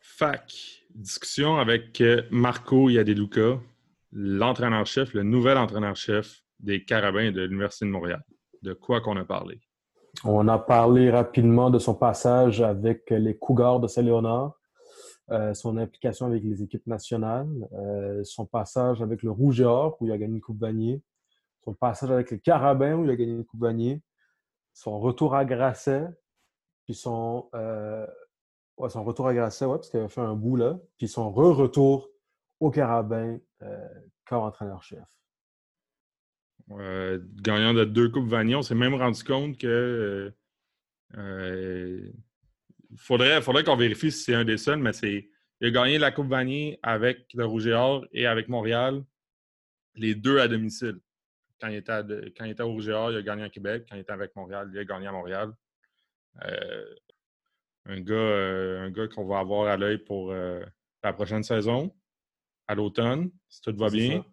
Fac, discussion avec euh, Marco Yadeluca, l'entraîneur-chef, le nouvel entraîneur-chef des Carabins de l'Université de Montréal. De quoi qu'on a parlé? On a parlé rapidement de son passage avec les Cougars de Saint-Léonard, euh, son implication avec les équipes nationales, euh, son passage avec le Rouge et Or, où il a gagné une Coupe Vanier, son passage avec les Carabins, où il a gagné une Coupe Vanier, son retour à Grasset, puis son, euh, son retour à Grasset, ouais, parce qu'il avait fait un bout là, puis son re-retour au Carabins comme entraîneur-chef. Euh, gagnant de deux Coupes Vanier. On s'est même rendu compte que euh, faudrait, faudrait qu'on vérifie si c'est un des seuls, mais c'est il a gagné la Coupe Vanier avec le Rouge et Or et avec Montréal, les deux à domicile. Quand il était, quand il était au Rouge et Or, il a gagné à Québec. Quand il était avec Montréal, il a gagné à Montréal. Euh, un gars, euh, un gars qu'on va avoir à l'œil pour la prochaine saison, à l'automne, si tout va bien.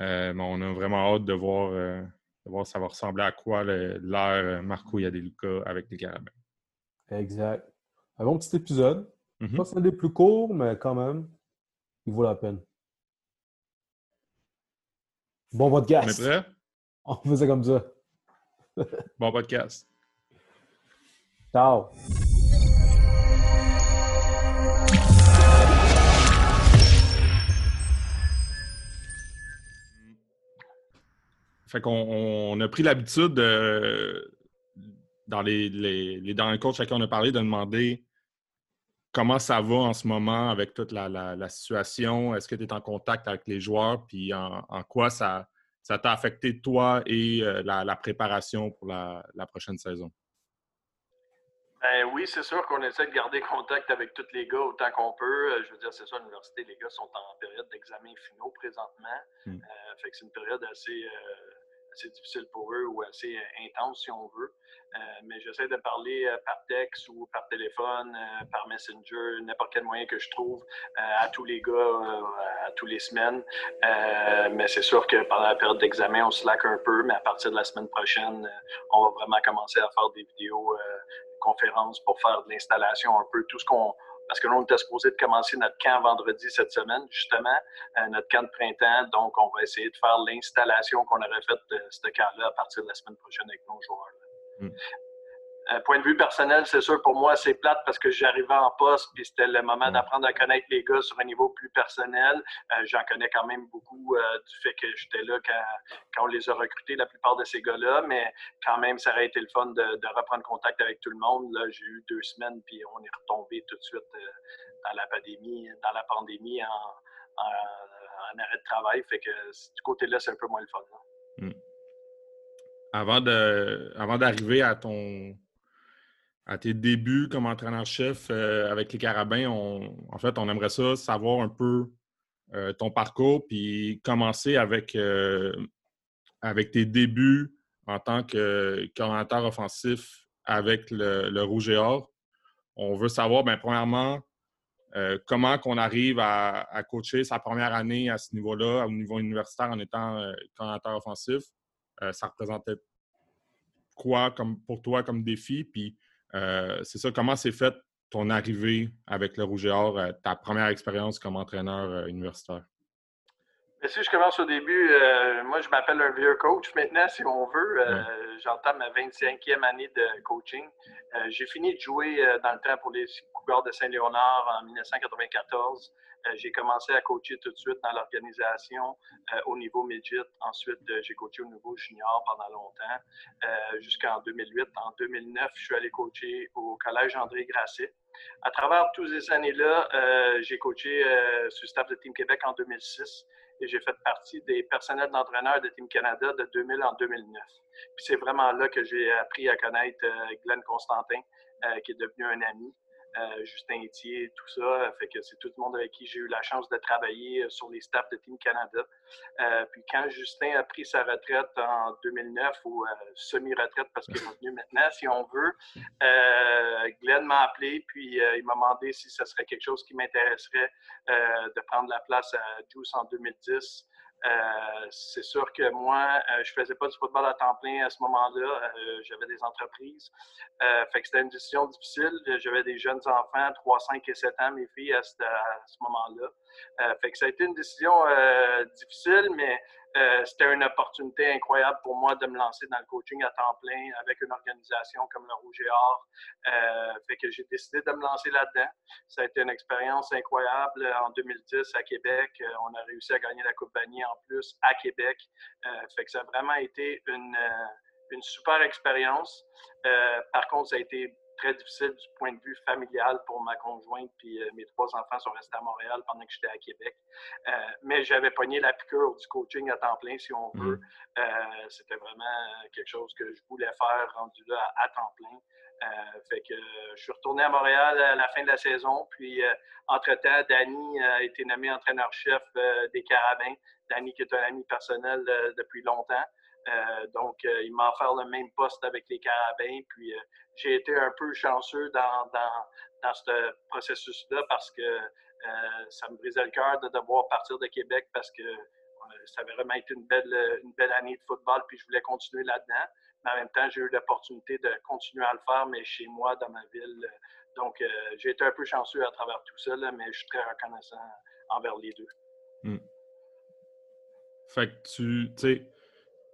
Euh, mais on a vraiment hâte de voir, euh, de voir ça va ressembler à quoi l'ère euh, Marco Yadeluca avec les Carabins. Exact. Un bon petit épisode. Mm-hmm. Pas un des plus courts, mais quand même, il vaut la peine. Bon podcast. On est prêt? On faisait comme ça. bon podcast. Ciao. Fait qu'on on a pris l'habitude dans les, les, les derniers chacun on a parlé, de demander comment ça va en ce moment avec toute la, situation. Est-ce que tu es en contact avec les joueurs? Puis en, quoi ça ça t'a affecté toi et euh, la, préparation pour la, prochaine saison? Ben oui, c'est sûr qu'on essaie de garder contact avec tous les gars autant qu'on peut. Euh, je veux dire, c'est ça, l'université, les gars sont en période d'examen finaux présentement. Hmm. Euh, fait que c'est une période assez, assez difficile pour eux ou assez euh, intense si on veut. Euh, mais j'essaie de parler euh, par texte ou par téléphone, par Messenger, n'importe quel moyen que je trouve à tous les gars, à tous les semaines. mais c'est sûr que pendant la période d'examen, on slack un peu, mais à partir de la semaine prochaine, on va vraiment commencer à faire des vidéos conférences pour faire de l'installation un peu, tout ce qu'on parce que nous, on était supposé de commencer notre camp vendredi cette semaine, justement, euh, notre camp de printemps. Donc, on va essayer de faire l'installation qu'on aurait faite de ce camp-là à partir de la semaine prochaine avec nos joueurs. Hmm. Euh, point de vue personnel, c'est sûr, pour moi, c'est plate parce que j'arrivais en poste, puis c'était le moment d'apprendre à connaître les gars sur un niveau plus personnel. Euh, j'en connais quand même beaucoup euh, du fait que j'étais là quand, on les a recrutés, la plupart de ces gars-là, mais quand même, ça aurait été le fun de, reprendre contact avec tout le monde. Là, j'ai eu deux semaines, puis on est retombé tout de suite dans la pandémie, dans la pandémie en, arrêt de travail. Fait que du côté-là, c'est un peu moins le fun. Hmm. Avant de, avant d'arriver à ton à tes débuts comme entraîneur-chef euh, avec les Carabins, en fait, on aimerait ça savoir un peu euh, ton parcours, puis commencer avec, euh, avec tes débuts en tant que commentateur offensif avec le, Rouge et Or. On veut savoir, bien, premièrement, comment qu'on arrive à, coacher sa première année à ce niveau-là, au niveau universitaire, en étant commentateur offensif. ça représentait quoi pour toi comme défi? C'est ça, comment s'est fait ton arrivée avec le Rouge et Or, euh, ta première expérience comme entraîneur euh, universitaire? si je commence au début, moi, je m'appelle un vieux coach maintenant, si on veut. J'entame ma 25e année de coaching. J'ai fini de jouer dans le temps pour les Cougars de Saint-Léonard en 1994. Euh, j'ai commencé à coacher tout de suite dans l'organisation euh, au niveau midget. Ensuite, euh, j'ai coaché au niveau junior pendant longtemps, jusqu'en 2008. En 2009, je suis allé coacher au Collège André Grasset. À travers toutes ces années-là, j'ai coaché sur le staff de Team Québec en 2006 et j'ai fait partie des personnels d'entraîneurs de Team Canada de 2000 en 2009. Puis c'est vraiment là que j'ai appris à connaître Glenn Constantin, qui est devenu un ami. Euh, Justin Etier, tout ça. Fait que c'est tout le monde avec qui j'ai eu la chance de travailler euh, sur les staffs de Team Canada. Euh, puis quand Justin a pris sa retraite en 2009 ou semi-retraite parce qu'il est revenu maintenant, si on veut, Glenn m'a appelé puis il m'a demandé si ce serait quelque chose qui m'intéresserait de prendre la place à Juice en 2010. Euh, c'est sûr que moi, euh, je faisais pas du football à temps plein à ce moment-là. J'avais des entreprises. fait que c'était une décision difficile. J'avais des jeunes enfants, 3, 5 et 7 ans, mes filles, à ce, ce moment-là. fait que ça a été une décision difficile, mais euh, c'était une opportunité incroyable pour moi de me lancer dans le coaching à temps plein avec une organisation comme le Rouge et Or. Euh, fait que j'ai décidé de me lancer là-dedans. Ça a été une expérience incroyable. En 2010, à Québec, euh, on a réussi à gagner la Coupe Vanier en plus à Québec. fait que ça a vraiment été une super expérience. par contre, ça a été très difficile du point de vue familial pour ma conjointe, puis euh, mes trois enfants sont restés à Montréal pendant que j'étais à Québec. Euh, mais j'avais pogné la piqûre du coaching à temps plein, si on veut. Mm. Euh, c'était vraiment quelque chose que je voulais faire rendu là à, temps plein. fait que je suis retourné à Montréal à la fin de la saison. Puis, entre-temps, Danny a été nommé entraîneur-chef des Carabins. Danny, qui est un ami personnel depuis longtemps. Euh, donc, euh, il m'a offert le même poste avec les Carabins. Puis, euh, j'ai été un peu chanceux dans, dans, ce processus-là parce que ça me brisait le cœur de devoir partir de Québec parce que ça avait vraiment été une belle, une belle année de football. Puis, je voulais continuer là-dedans. Mais en même temps, j'ai eu l'opportunité de continuer à le faire, mais chez moi, dans ma ville. Donc, j'ai été un peu chanceux à travers tout ça, mais je suis très reconnaissant envers les deux. Hmm. Fait que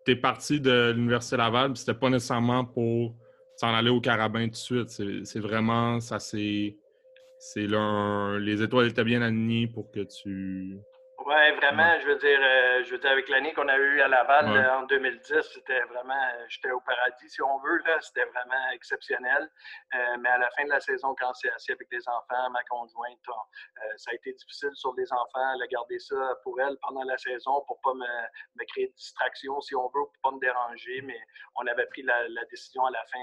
tu es parti de l'Université Laval, puis c'était pas nécessairement pour s'en aller au Carabin tout de suite. C'est vraiment, ça c'est. C'est les étoiles étaient bien alignées pour que tu oui, vraiment, je veux dire, euh, je veux dire, avec l'année qu'on a eue à Laval en 2010, c'était vraiment, euh, j'étais au paradis, si on veut, là, c'était vraiment exceptionnel. Euh, mais à la fin de la saison, quand c'est assis avec les enfants, ma conjointe, ça a été difficile sur les enfants, de garder ça pour elle pendant la saison pour pas me, me, créer de distraction, si on veut, pour pas me déranger. Mais on avait pris la, la décision à la fin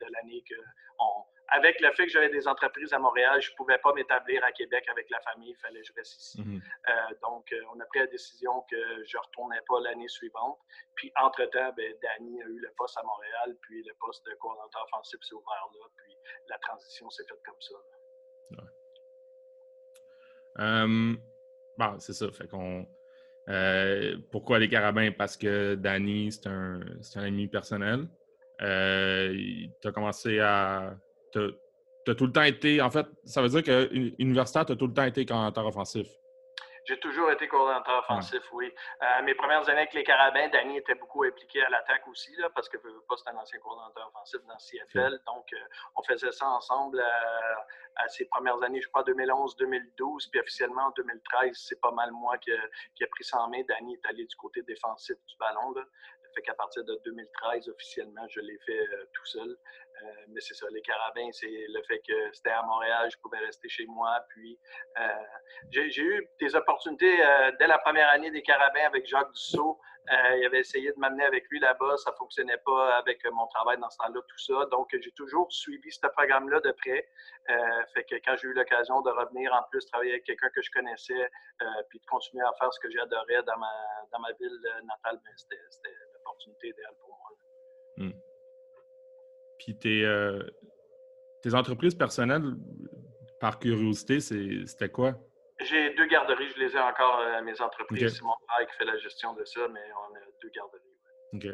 de l'année qu'on avec le fait que j'avais des entreprises à Montréal, je ne pouvais pas m'établir à Québec avec la famille, il fallait que je reste ici. Mhm. Euh, donc, euh, on a pris la décision que je ne retournais pas l'année suivante. Puis, entre-temps, ben, Danny a eu le poste à Montréal, puis le poste de coordinateur offensif s'est ouvert là, puis la transition s'est faite comme ça. bon, c'est ça. Fait qu'on. Euh, pourquoi les carabins? Parce que Danny, c'est un, un, ami personnel. tu as commencé à tu as, tout le temps été. En fait, ça veut dire que universitaire, tu as tout le temps été coordinateur offensif. J'ai toujours été coordinateur offensif, oui. Euh, mes premières années avec les Carabins, Danny était beaucoup impliqué à l'attaque aussi, là, parce que pas c'est un ancien coordinateur offensif dans CFL. Donc, euh, on faisait ça ensemble euh, à, ses premières années, je crois, 2011-2012. Puis officiellement, en 2013, c'est pas mal moi qui, qui, a pris ça en main. Danny est allé du côté défensif du ballon. Là. Fait qu'à partir de 2013, officiellement, je l'ai fait tout seul. Euh, mais c'est ça, les carabins, c'est le fait que c'était à Montréal, je pouvais rester chez moi. Puis euh, j'ai eu des opportunités euh, dès la première année des carabins avec Jacques Dussault. il avait essayé de m'amener avec lui là-bas, ça ne fonctionnait pas avec mon travail dans ce temps-là, tout ça. Donc, j'ai toujours suivi ce programme-là de près. fait que quand j'ai eu l'occasion de revenir en plus travailler avec quelqu'un que je connaissais, puis de continuer à faire ce que j'adorais dans ma, dans ma ville natale, ben, c'était l'opportunité idéale pour moi. Hmm. Puis tes, euh, tes entreprises personnelles, par curiosité, c'était quoi? J'ai deux garderies, je les ai encore à mes entreprises. C'est mon père qui fait la gestion de ça, mais on a deux garderies. OK.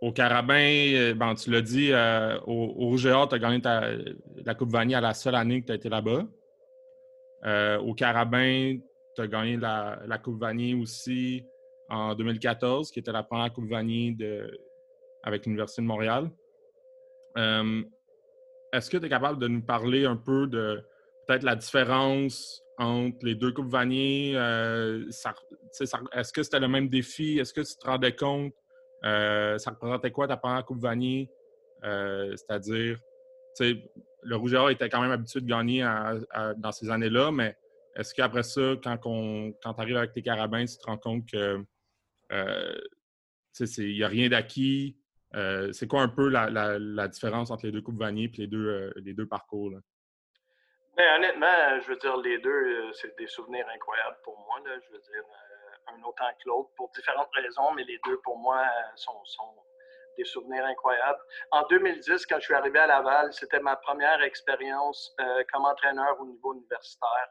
au Carabin, euh, ben, tu l'as dit, euh, au, au Rouge tu as gagné la Coupe Vanier à la seule année que tu as été là-bas. au Carabin, tu as gagné la, Coupe Vanier aussi en 2014, qui était la première Coupe Vanier de, avec l'Université de Montréal. Euh, est-ce que tu es capable de nous parler un peu de peut-être la différence entre les deux Coupes Vanier? Euh, est-ce que c'était le même défi? Est-ce que tu te rendais compte? Euh, ça représentait quoi ta première Coupe Vanier? C'est-à-dire, le Rouge était quand même habitué de gagner dans ces années-là, mais est-ce qu'après ça, quand, quand tu arrives avec tes carabins, tu te rends compte que euh, il n'y a rien d'acquis. Euh, c'est quoi un peu la, différence entre les deux Coupes Vanier et les deux, euh, les deux parcours? Ben, honnêtement, je veux dire, les deux, c'est des souvenirs incroyables pour moi. Je veux dire, un autant que l'autre pour différentes raisons, mais les deux, pour moi, sont, souvenirs incroyables. En 2010, quand je suis arrivé à Laval, c'était ma première expérience comme entraîneur au niveau universitaire.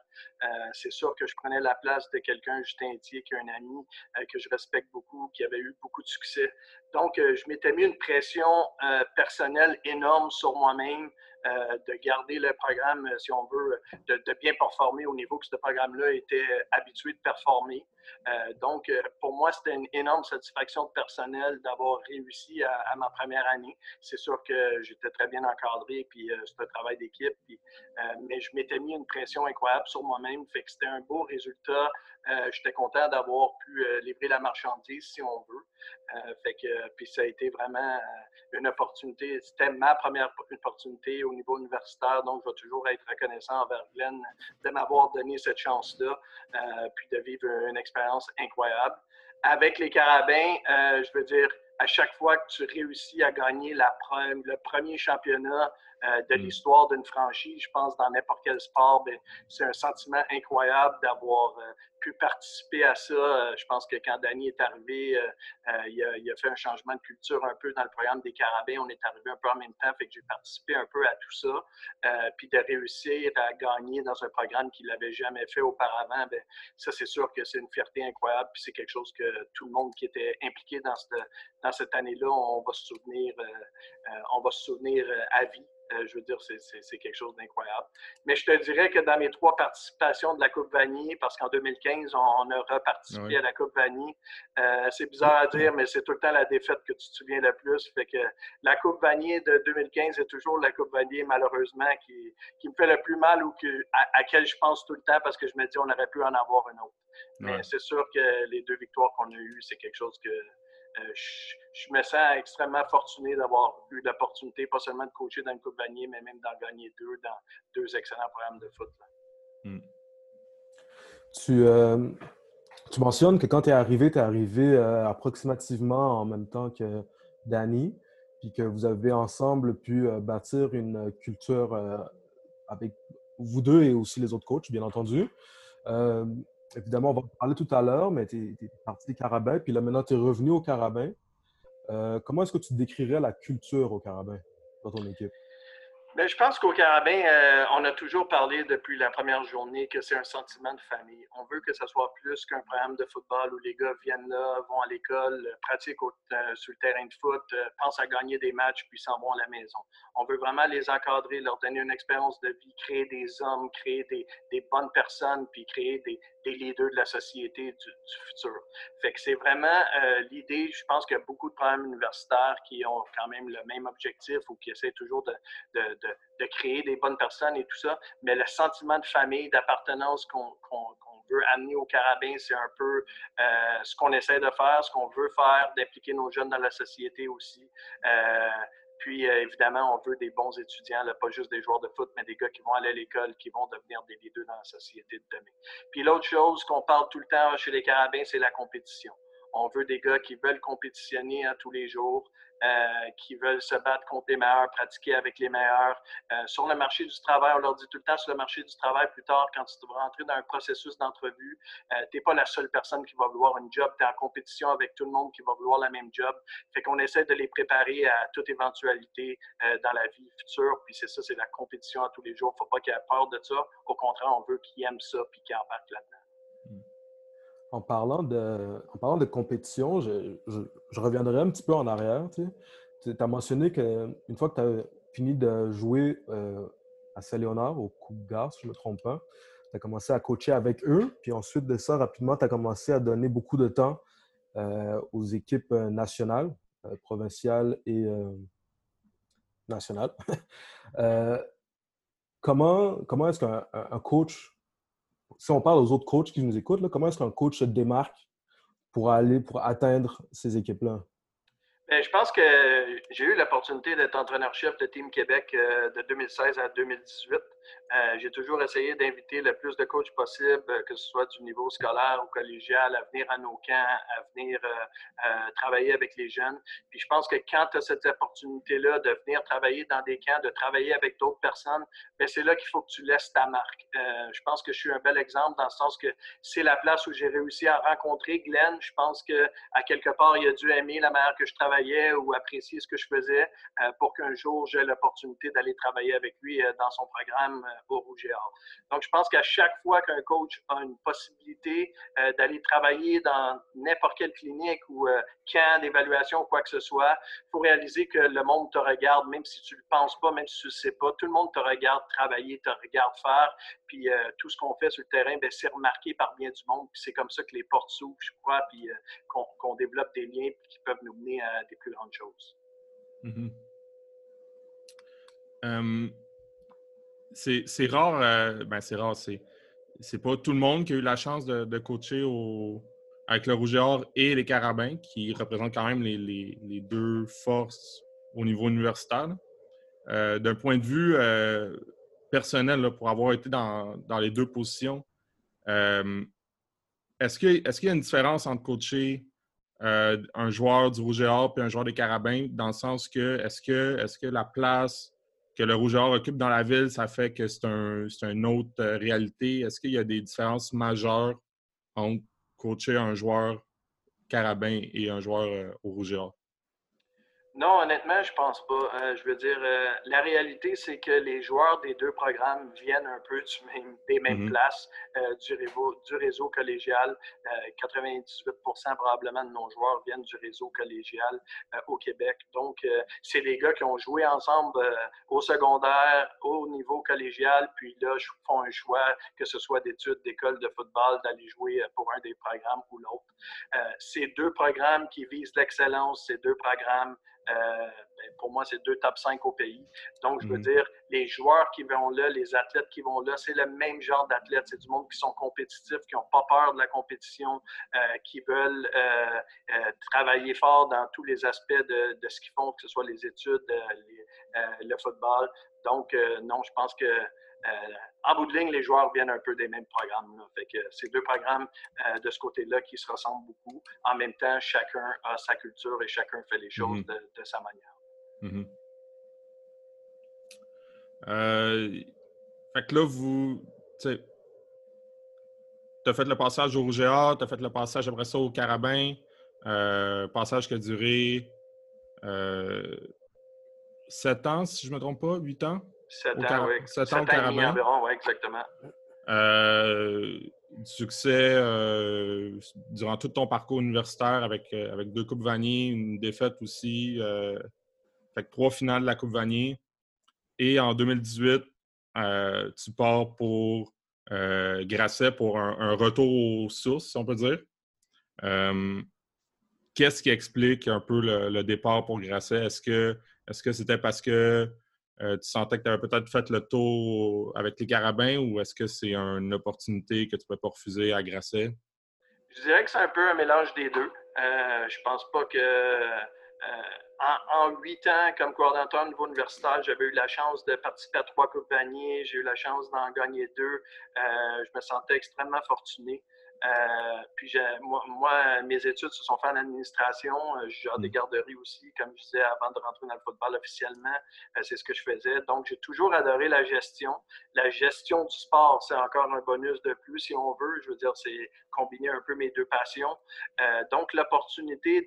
c'est sûr que je prenais la place de quelqu'un, Justin Thier, qui est un ami que je respecte beaucoup, qui avait eu beaucoup de succès. Donc, je m'étais mis une pression personnelle énorme sur moi-même. Euh, de garder le programme, euh, si on veut, de, bien performer au niveau que ce programme-là était euh, habitué de performer. donc, pour moi, c'était une énorme satisfaction personnelle d'avoir réussi à, ma première année. C'est sûr que j'étais très bien encadré, puis c'était un travail d'équipe, mais je m'étais mis une pression incroyable sur moi-même, fait que c'était un beau résultat. J'étais content d'avoir pu livrer la marchandise, si on veut. fait que, puis ça a été vraiment une opportunité. C'était ma première opportunité au niveau universitaire, donc je vais toujours être reconnaissant envers Glenn de m'avoir donné cette chance-là, euh, puis de vivre une expérience incroyable. Avec les Carabins, euh, je veux dire, à chaque fois que tu réussis à gagner la, le premier championnat euh, de mm. l'histoire d'une franchise, je pense dans n'importe quel sport, ben, c'est un sentiment incroyable d'avoir pu participer à ça. Euh, je pense que quand Danny est arrivé, euh, euh, il a, fait un changement de culture un peu dans le programme des Carabins. On est arrivé un peu en même temps, fait que j'ai participé un peu à tout ça. puis de réussir à gagner dans un programme qu'il n'avait jamais fait auparavant, ben, ça, c'est sûr que c'est une fierté incroyable. Puis c'est quelque chose que tout le monde qui était impliqué dans cette, année-là, on va se souvenir, on va se souvenir à vie. Euh, je veux dire, c'est quelque chose d'incroyable. Mais je te dirais que dans mes trois participations de la Coupe Vanier, parce qu'en 2015, on, a reparticipé à la Coupe Vanier, euh, c'est bizarre à dire, mais c'est tout le temps la défaite que tu te souviens le plus. Fait que la Coupe Vanier de 2015 est toujours la Coupe Vanier, malheureusement, qui, me fait le plus mal ou que, à, laquelle je pense tout le temps parce que je me dis on aurait pu en avoir une autre. Mais c'est sûr que les deux victoires qu'on a eues, c'est quelque chose que euh, je, me sens extrêmement fortuné d'avoir eu l'opportunité, pas seulement de coacher dans une Coupe Vanier, mais même d'en gagner deux dans deux excellents programmes de foot. Hmm. Tu, euh, tu, mentionnes que quand tu es arrivé, tu es arrivé euh, approximativement en même temps que Danny, puis que vous avez ensemble pu bâtir une culture avec vous deux et aussi les autres coachs, bien entendu. Évidemment, on va en parler tout à l'heure, mais tu es, parti des Carabins, puis là maintenant tu es revenu au Carabins. Euh, comment est-ce que tu décrirais la culture au Carabins dans ton équipe? Bien, je pense qu'au Carabin, euh, on a toujours parlé depuis la première journée que c'est un sentiment de famille. On veut que ce soit plus qu'un programme de football où les gars viennent là, vont à l'école, pratiquent euh, sur le terrain de foot, euh, pensent à gagner des matchs puis s'en vont à la maison. On veut vraiment les encadrer, leur donner une expérience de vie, créer des hommes, créer des, bonnes personnes puis créer des, leaders de la société du, futur. C'est vraiment l'idée. Je pense qu'il y a beaucoup de programmes universitaires qui ont quand même le même objectif ou qui essaient toujours de de, créer des bonnes personnes et tout ça, mais le sentiment de famille, d'appartenance qu'on veut amener au carabin, c'est un peu euh, ce qu'on essaie de faire, ce qu'on veut faire, d'impliquer nos jeunes dans la société aussi. Euh, puis, euh, évidemment, on veut des bons étudiants, pas juste des joueurs de foot, mais des gars qui vont aller à l'école, qui vont devenir des leaders dans la société de demain. Puis, l'autre chose qu'on parle tout le temps chez les carabins, c'est la compétition. On veut des gars qui veulent compétitionner à tous les jours, euh, qui veulent se battre contre les meilleurs, pratiquer avec les meilleurs. Euh, sur le marché du travail, on leur dit tout le temps sur le marché du travail, plus tard, quand tu vas rentrer dans un processus d'entrevue, euh, tu n'es pas la seule personne qui va vouloir une job, tu es en compétition avec tout le monde qui va vouloir la même job. Fait qu'on essaie de les préparer à toute éventualité dans la vie future, puis c'est ça, c'est la compétition à tous les jours. Il ne faut pas qu'ils aient peur de ça. Au contraire, on veut qu'ils aiment ça puis qu'ils embarquent là-dedans. En parlant de, en parlant de compétition, je, reviendrai un petit peu en arrière. Tu as mentionné qu'une fois que tu as fini de jouer euh, à Saint-Léonard, au Coupe Gare, si je ne me trompe pas, tu as commencé à coacher avec eux. Puis ensuite de ça, rapidement, tu as commencé à donner beaucoup de temps euh, aux équipes euh, nationales, provinciales et nationales. comment comment est-ce qu'un coach si on parle aux autres coachs qui nous écoutent, comment est-ce qu'un coach se démarque pour aller, pour atteindre ces équipes-là? Ben, je pense que j'ai eu l'opportunité d'être entraîneur-chef de Team Québec euh, de 2016 à 2018. Euh, j'ai toujours essayé d'inviter le plus de coachs possible, euh, que ce soit du niveau scolaire ou collégial, à venir à nos camps, à venir euh, travailler avec les jeunes. Puis je pense que quand tu as cette opportunité-là de venir travailler dans des camps, de travailler avec d'autres personnes, ben, c'est là qu'il faut que tu laisses ta marque. je pense que je suis un bel exemple dans le sens que c'est la place où j'ai réussi à rencontrer Glenn. Je pense qu'à quelque part, il a dû aimer la manière que je travaillais ou appréciait ce que je faisais pour qu'un jour j'ai l'opportunité d'aller travailler avec lui dans son programme au Rouge et Or. Donc, je pense qu'à chaque fois qu'un coach a une possibilité d'aller travailler dans n'importe quelle clinique ou camp d'évaluation ou quoi que ce soit, il faut réaliser que le monde te regarde, même si tu ne le penses pas, même si tu ne le sais pas. Tout le monde te regarde travailler, te regarde faire. Puis euh, tout ce qu'on fait sur le terrain, ben, c'est remarqué par bien du monde. Puis c'est comme ça que les portes s'ouvrent, je crois, puis euh, qu'on développe des liens qui peuvent nous mener à des plus grandes choses. Mm-hmm. C'est rare, euh, ben c'est rare, c'est pas tout le monde qui a eu la chance de, coacher au, avec le Rouge et Or et les Carabins, qui représentent quand même les, deux forces au niveau universitaire. D'un point de vue personnel pour avoir été dans, les deux positions. Euh, est-ce qu'il est y a une différence entre coacher euh, un joueur du Rouge et Or et un joueur des Carabins, dans le sens que est-ce que, est -ce que la place que le Rouge et Or occupe dans la ville, ça fait que c'est un, une autre euh, réalité? Est-ce qu'il y a des différences majeures entre coacher un joueur Carabin et un joueur au Rouge et Or? Non, honnêtement, je pense pas. Euh, je veux dire, euh, la réalité, c'est que les joueurs des deux programmes viennent un peu des mêmes mm-hmm. places euh, du, réseau, du, réseau, collégial. 98% probablement de nos joueurs viennent du réseau collégial au Québec. Donc, c'est des gars qui ont joué ensemble au secondaire, au niveau collégial, puis là, font un choix, que ce soit d'études, d'école de football, d'aller jouer pour un des programmes ou l'autre. ces deux programmes qui visent l'excellence, ces deux programmes pour moi, c'est deux top 5 au pays. Donc, je veux mm. dire, les joueurs qui vont là, les athlètes qui vont là, c'est le même genre d'athlètes. C'est du monde qui sont compétitifs, qui n'ont pas peur de la compétition, euh, qui veulent euh, travailler fort dans tous les aspects de, de ce qu'ils font, que ce soit les études, le football. Donc, non, je pense que euh, en bout de ligne, les joueurs viennent un peu des mêmes programmes. Fait que c'est deux programmes euh, de ce côté-là qui se ressemblent beaucoup. En même temps, chacun a sa culture et chacun fait les choses mm-hmm. de, sa manière. Mm-hmm. Euh, fait que là, vous. Tu as fait le passage au Rouge-A, tu as fait le passage après ça au Carabin. passage qui a duré 7 ans, si je ne me trompe pas, 8 ans? 7 ans, oui. 7 ans, environ, oui, exactement. Euh, succès euh, durant tout ton parcours universitaire avec, euh, avec deux Coupes Vanier, une défaite aussi. Fait que trois finales de la Coupe Vanier. Et en 2018, tu pars pour Grasset pour un, retour aux sources, si on peut dire. Qu'est-ce qui explique un peu le, départ pour Grasset? Est-ce que est-ce que c'était parce que euh, tu sentais que tu avais peut-être fait le tour avec les carabins ou est-ce que c'est une opportunité que tu ne peux pas refuser à Grasset? Je dirais que c'est un peu un mélange des deux. Euh, je pense pas que euh, en huit ans comme coordinateur au niveau universitaire, j'avais eu la chance de participer à trois Coupes j'ai eu la chance d'en gagner deux. je me sentais extrêmement fortuné. Euh, puis moi, mes études se sont faites en administration. Euh, j'ai des mm. garderies aussi, comme je disais avant de rentrer dans le football officiellement. Euh, c'est ce que je faisais. Donc, j'ai toujours adoré la gestion. La gestion du sport, c'est encore un bonus de plus, si on veut. Je veux dire, c'est combiner un peu mes deux passions. donc, l'opportunité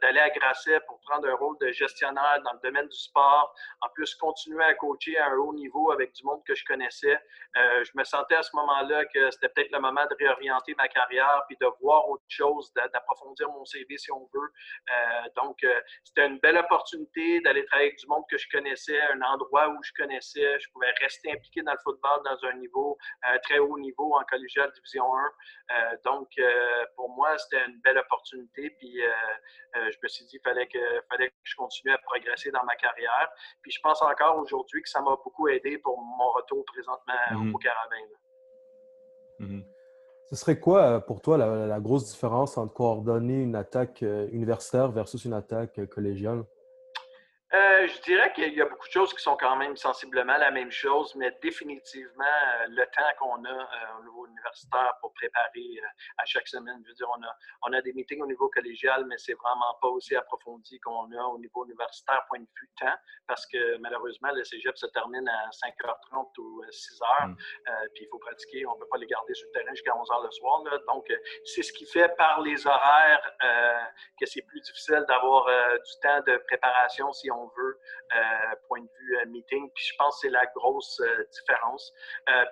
d'aller à Grasset pour prendre un rôle de gestionnaire dans le domaine du sport, en plus continuer à coacher à un haut niveau avec du monde que je connaissais, je me sentais à ce moment-là que c'était peut-être le moment de réorienter ma carrière puis de voir autre chose, d'approfondir mon CV si on veut. Euh, donc, euh, c'était une belle opportunité d'aller travailler avec du monde que je connaissais, un endroit où je connaissais. Je pouvais rester impliqué dans le football dans un niveau, euh, très haut niveau en collégial Division 1. donc, pour moi, c'était une belle opportunité. Puis, je me suis dit qu'il fallait que, fallait que je continue à progresser dans ma carrière. Puis, je pense encore aujourd'hui que ça m'a beaucoup aidé pour mon retour présentement au Carabin. Mm-hmm. Ce serait quoi euh, pour toi la, grosse différence entre coordonner une attaque euh, universitaire versus une attaque euh, collégiale? Euh, je dirais qu'il y a beaucoup de choses qui sont quand même sensiblement la même chose, mais définitivement, euh, le temps qu'on a euh, au niveau universitaire pour préparer à chaque semaine, je veux dire, on a, on a des meetings au niveau collégial, mais c'est vraiment pas aussi approfondi qu'on a au niveau universitaire, point de vue temps, parce que malheureusement, le cégep se termine à 5h30 ou 6h, mm. puis il faut pratiquer, on ne peut pas les garder sur le terrain jusqu'à 11h le soir. donc, c'est ce qui fait par les horaires que c'est plus difficile d'avoir du temps de préparation si on on veut, euh, point de vue euh, meeting. Puis je pense que c'est la grosse euh, différence.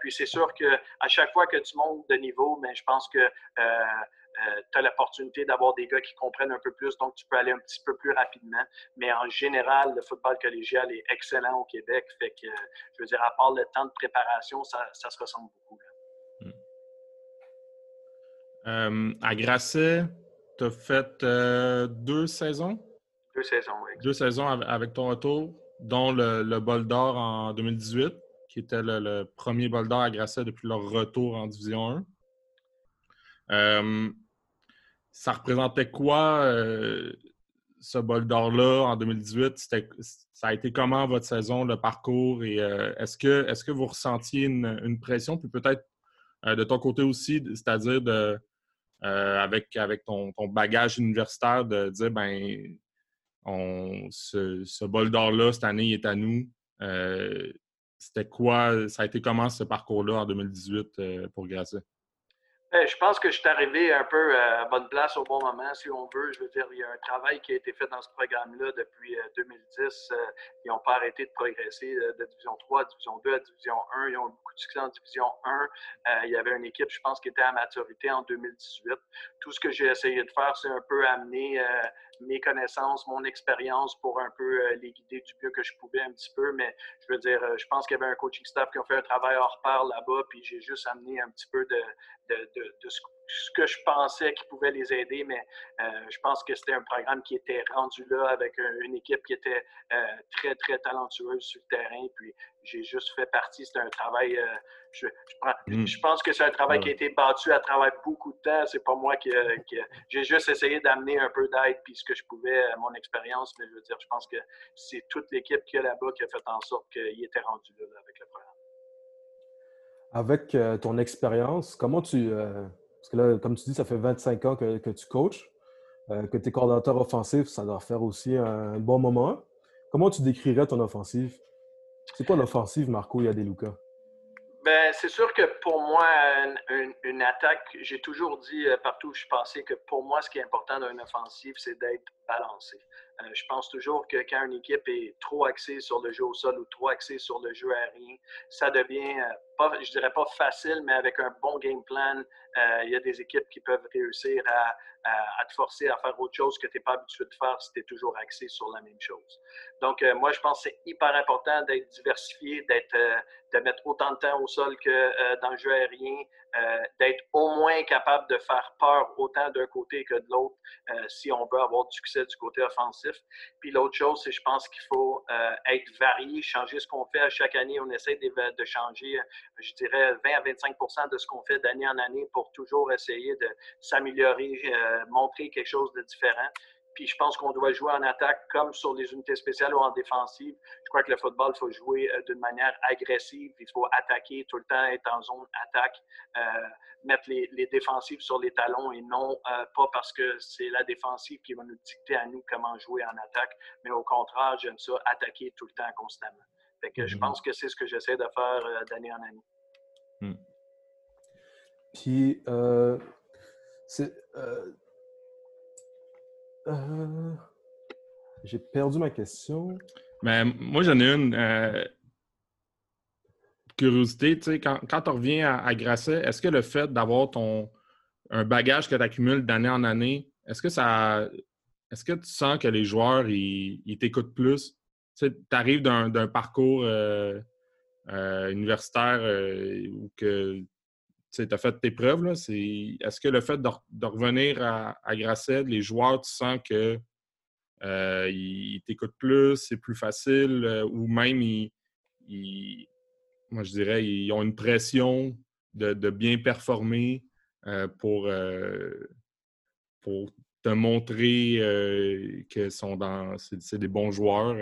puis c'est sûr qu'à chaque fois que tu montes de niveau, mais je pense que tu as l'opportunité d'avoir des gars qui comprennent un peu plus, donc tu peux aller un petit peu plus rapidement. Mais en général, le football collégial est excellent au Québec. Fait que, je veux dire, à part le temps de préparation, ça, se ressemble beaucoup. Hmm. à Grasset, tu as fait deux saisons? Deux saisons, oui. Deux saisons avec ton retour, dont le, bol d'or en 2018, qui était le, premier bol d'or à Grasset depuis leur retour en Division 1. Euh, ça représentait quoi, euh, ce bol d'or-là, en 2018? Ça a été comment votre saison, le parcours? Et euh, est-ce que, est que vous ressentiez une, pression? Puis peut-être de ton côté aussi, c'est-à-dire de, avec, avec ton, ton, bagage universitaire, de dire, ben ce, bol d'or-là, cette année, il est à nous. Euh, c'était quoi, ça a été comment ce parcours-là en 2018 euh, pour Grasset? Ben, je pense que je suis arrivé un peu euh, à bonne place au bon moment, si on veut. Je veux dire, il y a un travail qui a été fait dans ce programme-là depuis 2010. ils n'ont pas arrêté de progresser de Division 3 à Division 2 à Division 1. Ils ont eu beaucoup de succès en Division 1. il y avait une équipe, je pense, qui était à maturité en 2018. Tout ce que j'ai essayé de faire, c'est un peu amener mes connaissances, mon expérience pour un peu euh, les guider du mieux que je pouvais un petit peu. Mais je veux dire, euh, je pense qu'il y avait un coaching staff qui a fait un travail hors pair là-bas, puis j'ai juste amené un petit peu de, de, de, ce que je pensais qui pouvait les aider, mais euh, je pense que c'était un programme qui était rendu là avec une équipe qui était très, très talentueuse sur le terrain. Puis j'ai juste fait partie. C'était un travail Mm. Je, pense que c'est un travail qui a été battu à travers beaucoup de temps. C'est pas moi qui, j'ai juste essayé d'amener un peu d'aide puis ce que je pouvais à mon expérience. Mais je veux dire, je pense que c'est toute l'équipe qui est là-bas qui a fait en sorte qu'il était rendu là, avec le programme. Avec euh, ton expérience, comment tu. Parce que là, comme tu dis, ça fait 25 ans que, tu coaches, euh, que tu es coordinateur offensif, ça doit faire aussi un bon moment. Comment tu décrirais ton offensive? C'est quoi l'offensive, Marco Yadeluca? Ben, c'est sûr que pour moi, une, attaque, j'ai toujours dit euh, partout où je passé que pour moi, ce qui est important dans une offensive, c'est d'être balancé. Euh, je pense toujours que quand une équipe est trop axée sur le jeu au sol ou trop axée sur le jeu aérien, ça devient, euh, pas, je dirais pas facile, mais avec un bon game plan, il y a des équipes qui peuvent réussir à, te forcer à faire autre chose que tu n'es pas habitué de faire si tu es toujours axé sur la même chose. Donc, euh, moi, je pense que c'est hyper important d'être diversifié, d'être, euh, de mettre autant de temps au sol que euh, dans le jeu aérien, d'être au moins capable de faire peur autant d'un côté que de l'autre si on veut avoir du succès du côté offensif. Puis l'autre chose, c'est je pense qu'il faut être varié, changer ce qu'on fait à chaque année. On essaie de, de changer, je dirais, 20 à 25% de ce qu'on fait d'année en année pour toujours essayer de s'améliorer montrer quelque chose de différent. Puis je pense qu'on doit jouer en attaque comme sur les unités spéciales ou en défensive. Je crois que le football, il faut jouer euh, d'une manière agressive. Il faut attaquer tout le temps, être en zone attaque, euh, mettre les, les, défensives sur les talons et non euh, pas parce que c'est la défensive qui va nous dicter à nous comment jouer en attaque, mais au contraire, j'aime ça, attaquer tout le temps, constamment. Fait que je mm-hmm. pense que c'est ce que j'essaie de faire d'année en année. Mm. Puis, c'est. Euh, euh, j'ai perdu ma question. Ben, moi, j'en ai une euh, curiosité. Tu sais, quand, quand tu reviens à, Grasset, est-ce que le fait d'avoir ton un bagage que tu accumules d'année en année, est-ce que ça. Est-ce que tu sens que les joueurs, ils, t'écoutent plus? Tu arrives d'un parcours universitaire où que tu as fait tes preuves. Est-ce que le fait de, revenir à, à, les joueurs, tu sens que euh, ils t'écoutent plus, c'est plus facile, euh, ou même ils, moi je dirais, ils ont une pression de, bien performer euh, pour, pour te montrer que sont dans c'est des bons joueurs?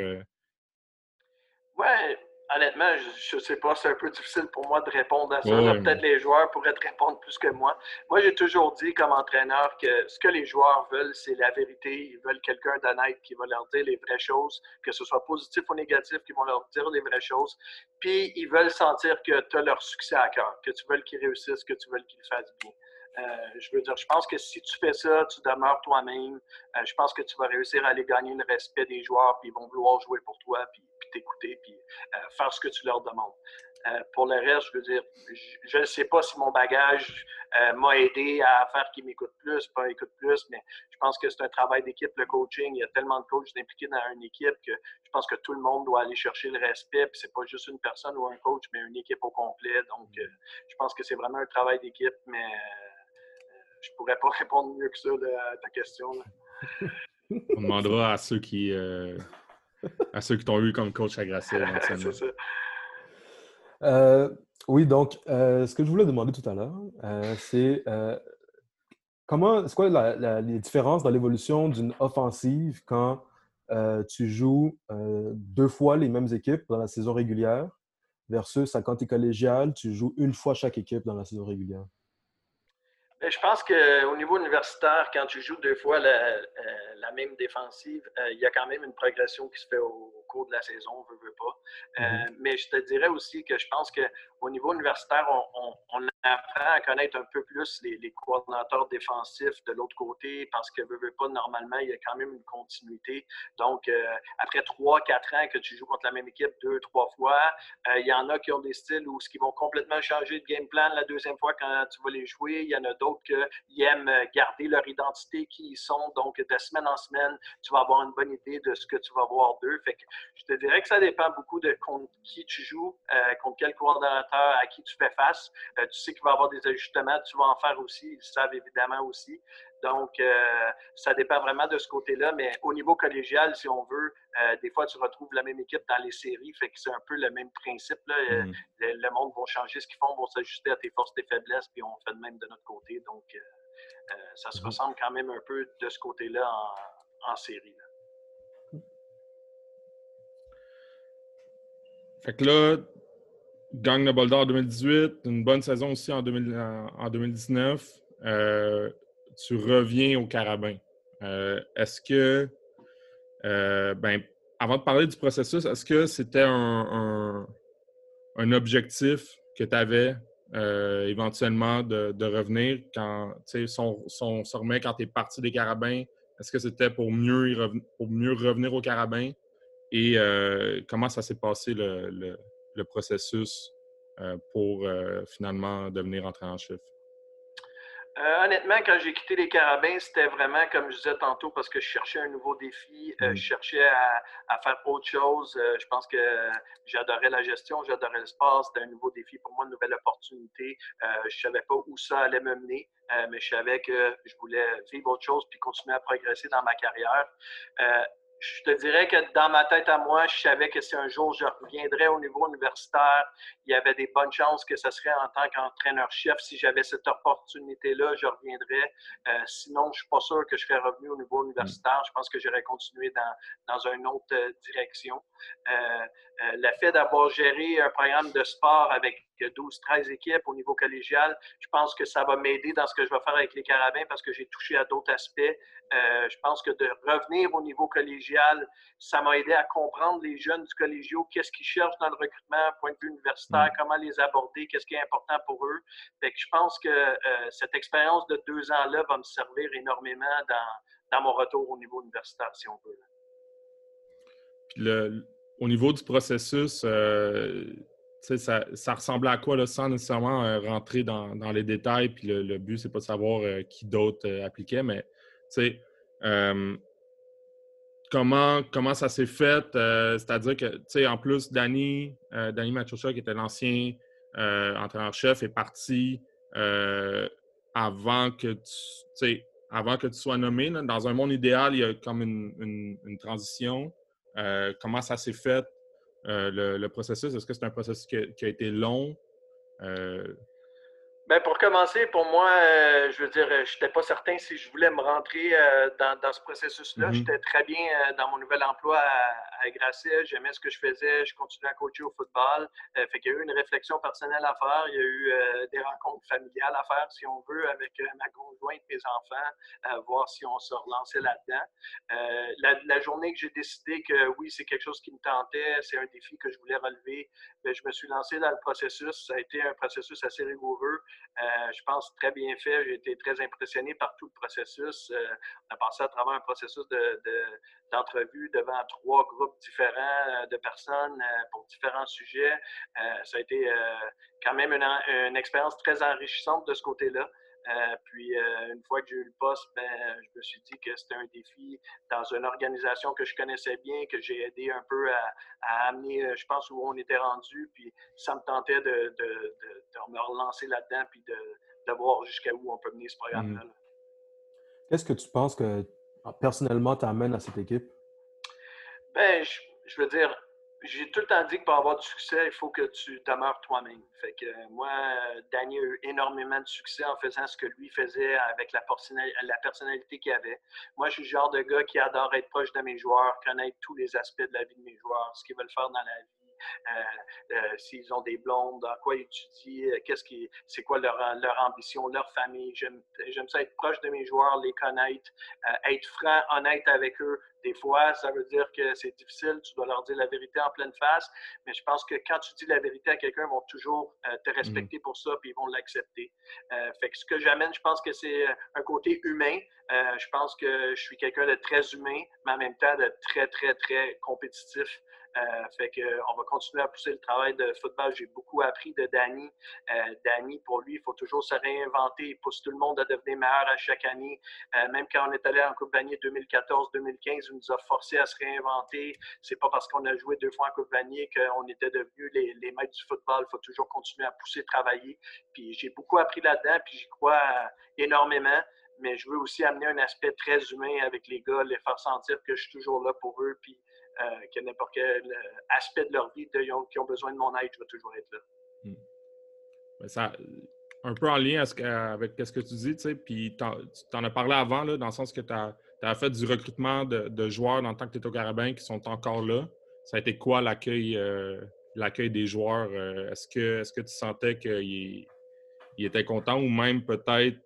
Ouais, honnêtement, je ne sais pas, c'est un peu difficile pour moi de répondre à ça. Peut-être les joueurs pourraient te répondre plus que moi. Moi, j'ai toujours dit comme entraîneur que ce que les joueurs veulent, c'est la vérité. Ils veulent quelqu'un d'honnête qui va leur dire les vraies choses, que ce soit positif ou négatif, qui vont leur dire les vraies choses. Puis, ils veulent sentir que tu as leur succès à cœur, que tu veux qu'ils réussissent, que tu veux qu'ils fassent bien. Euh, je veux dire, je pense que si tu fais ça, tu demeures toi-même. Euh, je pense que tu vas réussir à aller gagner le respect des joueurs, puis ils vont vouloir jouer pour toi, puis, t'écouter, puis euh, faire ce que tu leur demandes. pour le reste, je veux dire, je ne sais pas si mon bagage m'a aidé à faire qu'ils m'écoutent plus, pas écoutent plus, mais je pense que c'est un travail d'équipe, le coaching. Il y a tellement de coachs impliqués dans une équipe que je pense que tout le monde doit aller chercher le respect. Puis c'est pas juste une personne ou un coach, mais une équipe au complet. Donc, je pense que c'est vraiment un travail d'équipe, mais je pourrais pas répondre mieux que ça à ta question. On demandera à ceux qui euh, à ceux qui t'ont eu comme coach à Grasset. c'est ça. Euh, oui, donc, euh, ce que je voulais demander tout à l'heure, c'est comment, c'est quoi les différences dans l'évolution d'une offensive quand tu joues deux fois les mêmes équipes dans la saison régulière versus quand tu es collégial, tu joues une fois chaque équipe dans la saison régulière? Ben, je pense qu'au niveau universitaire, quand tu joues deux fois la, euh, même défensive, euh, il y a quand même une progression qui se fait au, cours de la saison, on veut, veut pas. Euh, mm-hmm. mais je te dirais aussi que je pense qu'au niveau universitaire, on, apprend à connaître un peu plus les, coordonnateurs défensifs de l'autre côté parce que, veut, veut pas, normalement, il y a quand même une continuité. Donc, après trois, quatre ans que tu joues contre la même équipe deux, trois fois, il y en a qui ont des styles où ce qui vont complètement changer de game plan la deuxième fois quand tu vas les jouer. Il y en a d'autres qui aiment garder leur identité, qui ils sont. Donc, de semaine en semaine, tu vas avoir une bonne idée de ce que tu vas voir d'eux. Fait que je te dirais que ça dépend beaucoup de contre qui tu joues, euh, contre quel coordonnateur, à qui tu fais face. Euh, tu sais qu'il va y avoir des ajustements, tu vas en faire aussi. Ils savent évidemment aussi. Donc, euh, ça dépend vraiment de ce côté-là. Mais au niveau collégial, si on veut, des fois, tu retrouves la même équipe dans les séries. Fait que c'est un peu le même principe. Là. Mm. Le, monde va changer ce qu'ils font, vont s'ajuster à tes forces, tes faiblesses, puis on fait de même de notre côté. Donc, ça se mm-hmm. ressemble quand même un peu de ce côté-là en, série. Fait que là, gagne le bol d'or en 2018, une bonne saison aussi en, 2019. Euh, tu reviens au Carabin. Euh, est-ce que, euh, ben, avant de parler du processus, est-ce que c'était un, objectif que tu avais éventuellement de, revenir quand, tu sais, quand tu es parti des Carabins? Est-ce que c'était pour mieux, pour mieux revenir au Carabin? Et comment ça s'est passé le, processus euh, pour euh, finalement devenir entraîneur-chef? honnêtement, quand j'ai quitté les Carabins, c'était vraiment, comme je disais tantôt, parce que je cherchais un nouveau défi, je mmh. cherchais à, faire autre chose. je pense que j'adorais la gestion, j'adorais le sport, c'était un nouveau défi pour moi, une nouvelle opportunité. je ne savais pas où ça allait me mener, mais je savais que je voulais vivre autre chose puis continuer à progresser dans ma carrière je te dirais que dans ma tête à moi, je savais que si un jour je reviendrais au niveau universitaire, il y avait des bonnes chances que ce serait en tant qu'entraîneur-chef. Si j'avais cette opportunité-là, je reviendrais. Euh, sinon, je ne suis pas sûr que je serais revenu au niveau universitaire. Je pense que j'aurais continué dans, dans une autre euh, direction. Euh, le fait d'avoir géré un programme de sport avec 12-13 équipes au niveau collégial. Je pense que ça va m'aider dans ce que je vais faire avec les carabins parce que j'ai touché à d'autres aspects. Euh, je pense que de revenir au niveau collégial, ça m'a aidé à comprendre les jeunes du collégio, qu'est-ce qu'ils cherchent dans le recrutement, point de vue universitaire, mm. comment les aborder, qu'est-ce qui est important pour eux. Fait que je pense que euh, cette expérience de deux ans-là va me servir énormément dans, dans mon retour au niveau universitaire, si on veut. Puis le, au niveau du processus, euh, ça, ressemblait à quoi, là, sans nécessairement euh, rentrer dans, les détails. Puis le, but, c'est pas de savoir euh, qui d'autre euh, appliquait, mais comment, comment ça s'est fait? C'est-à-dire que, en plus, Danny, Danny qui était l'ancien entraîneur-chef, est parti avant que tu avant que tu sois nommé. Dans un monde idéal, il y a comme une transition. comment ça s'est fait? Euh, le, processus, est-ce que c'est un processus qui a, été long? Euh, Ben pour commencer, pour moi, euh, je veux dire, je n'étais pas certain si je voulais me rentrer euh, dans, dans, ce processus-là. Mm-hmm. J'étais très bien euh, dans mon nouvel emploi à, à Grasset. J'aimais ce que je faisais. Je continuais à coacher au football. fait qu'il y a eu une réflexion personnelle à faire. Il y a eu des rencontres familiales à faire, si on veut, avec ma conjointe, mes enfants, voir si on se relançait là-dedans. La, la, journée que j'ai décidé que oui, c'est quelque chose qui me tentait, c'est un défi que je voulais relever, ben, je me suis lancé dans le processus. Ça a été un processus assez rigoureux. Euh, je pense très bien fait. J'ai été très impressionné par tout le processus. Euh, on a passé à travers un processus d'entrevue de, devant trois groupes différents euh, de personnes pour différents sujets. ça a été quand même une expérience très enrichissante de ce côté-là. Euh, puis, euh, une fois que j'ai eu le poste, ben, je me suis dit que c'était un défi dans une organisation que je connaissais bien, que j'ai aidé un peu à, amener, euh, je pense, où on était rendu. Puis, ça me tentait de, me relancer là-dedans, puis de, voir jusqu'à où on peut mener ce programme-là. Mmh. Qu'est-ce que tu penses que personnellement t'amène à cette équipe? Ben, je veux dire, j'ai tout le temps dit que pour avoir du succès, il faut que tu demeures toi-même. Fait que euh, moi, Danny a eu énormément de succès en faisant ce que lui faisait avec la, la personnalité qu'il avait. Moi, je suis le genre de gars qui adore être proche de mes joueurs, connaître tous les aspects de la vie de mes joueurs, ce qu'ils veulent faire dans la vie. Euh, euh, s'ils ont des blondes, dans quoi ils étudient, qu'est-ce qui, c'est quoi leur, leur, ambition, leur famille. J'aime, j'aime ça être proche de mes joueurs, les connaître, être franc, honnête avec eux, des fois, ça veut dire que c'est difficile, tu dois leur dire la vérité en pleine face, mais je pense que quand tu dis la vérité à quelqu'un, ils vont toujours euh, te respecter pour ça, puis ils vont l'accepter. Euh, fait que ce que j'amène, je pense que c'est euh, un côté humain. je pense que je suis quelqu'un de très humain, mais en même temps de très, très, très compétitif. Euh, fait que, on va continuer à pousser le travail de football. J'ai beaucoup appris de Danny. Euh, Danny, pour lui, il faut toujours se réinventer. Il pousse tout le monde à devenir meilleur à chaque année. Euh, même quand on est allé en Coupe Vanier 2014-2015, il nous a forcé à se réinventer. C'est pas parce qu'on a joué deux fois en Coupe Vanier qu'on était devenus les, les, maîtres du football. Il faut toujours continuer à pousser, travailler. Puis j'ai beaucoup appris là-dedans, puis j'y crois énormément mais je veux aussi amener un aspect très humain avec les gars, les faire sentir que je suis toujours là pour eux, puis euh, que n'importe quel euh, aspect de leur vie qui ont besoin de mon aide, je vais toujours être là. Hmm. Ben, ça, un peu en lien avec ce que tu dis, tu sais, puis tu en as parlé avant, là, dans le sens que tu as, fait du recrutement de, joueurs dans le temps que tu étais au Carabin qui sont encore là. Ça a été quoi l'accueil euh, des joueurs? est-ce que, tu sentais qu'ils étaient contents ou même peut-être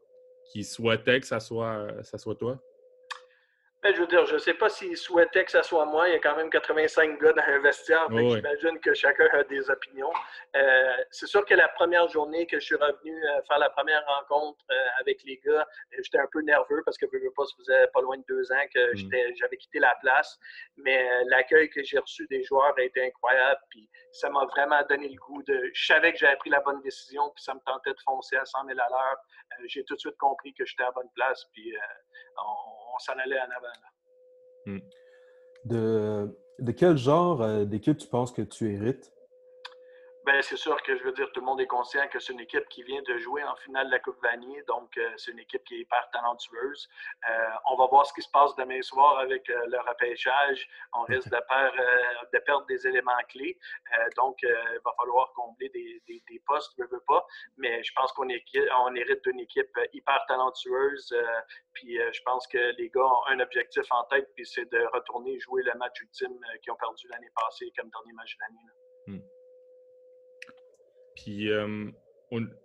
qu'ils souhaitaient que ça soit toi? Je veux dire, je ne sais pas s'ils souhaitaient que ce soit moi. Il y a quand même 85 gars dans un vestiaire. J'imagine que chacun a des opinions. Euh, c'est sûr que la première journée que je suis revenu euh, faire la première rencontre euh, avec les gars, j'étais un peu nerveux parce que je veux pas, ça faisait pas loin de deux ans que mm. j'avais quitté la place. Mais l'accueil que j'ai reçu des joueurs a été incroyable. Puis ça m'a vraiment donné le goût de. Je savais que j'avais pris la bonne décision, puis ça me tentait de foncer à 100 000 à l'heure. J'ai tout de suite compris que j'étais à la bonne place. Puis on, on s'en allait en avant. Hmm. De, de, quel genre euh, d'équipe tu penses que tu hérites? Ben, c'est sûr que je veux dire, tout le monde est conscient que c'est une équipe qui vient de jouer en finale de la Coupe Vanier, donc euh, c'est une équipe qui est hyper talentueuse. Euh, on va voir ce qui se passe demain soir avec euh, le repêchage. On risque de, perdre, de perdre des éléments clés, donc il va falloir combler des, des, postes, je veux pas. Mais je pense qu'on on hérite d'une équipe hyper talentueuse. puis je pense que les gars ont un objectif en tête, puis c'est de retourner jouer le match ultime qu'ils ont perdu l'année passée comme dernier match de l'année. Puis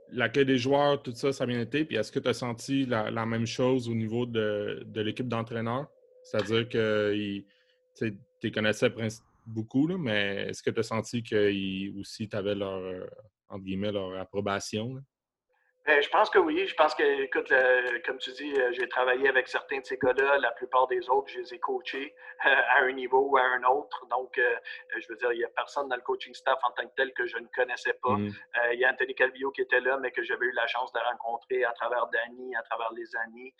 l'accueil des joueurs, tout ça, ça a bien été. Puis est-ce que tu as senti la, même chose au niveau de, l'équipe d'entraîneurs? C'est-à-dire que tu les connaissais beaucoup, mais est-ce que tu as senti que aussi avais leur, euh, entre leur approbation? Ben, je pense que oui. Je pense que, écoute, comme tu dis, euh, j'ai travaillé avec certains de ces gars-là. La plupart des autres, je les ai coachés euh, à un niveau ou à un autre. Donc, euh, je veux dire, il n'y a personne dans le coaching staff en tant que tel que je ne connaissais pas. Mm. il y a Anthony Calvillo qui était là, mais que j'avais eu la chance de rencontrer à travers Danny, à travers les années,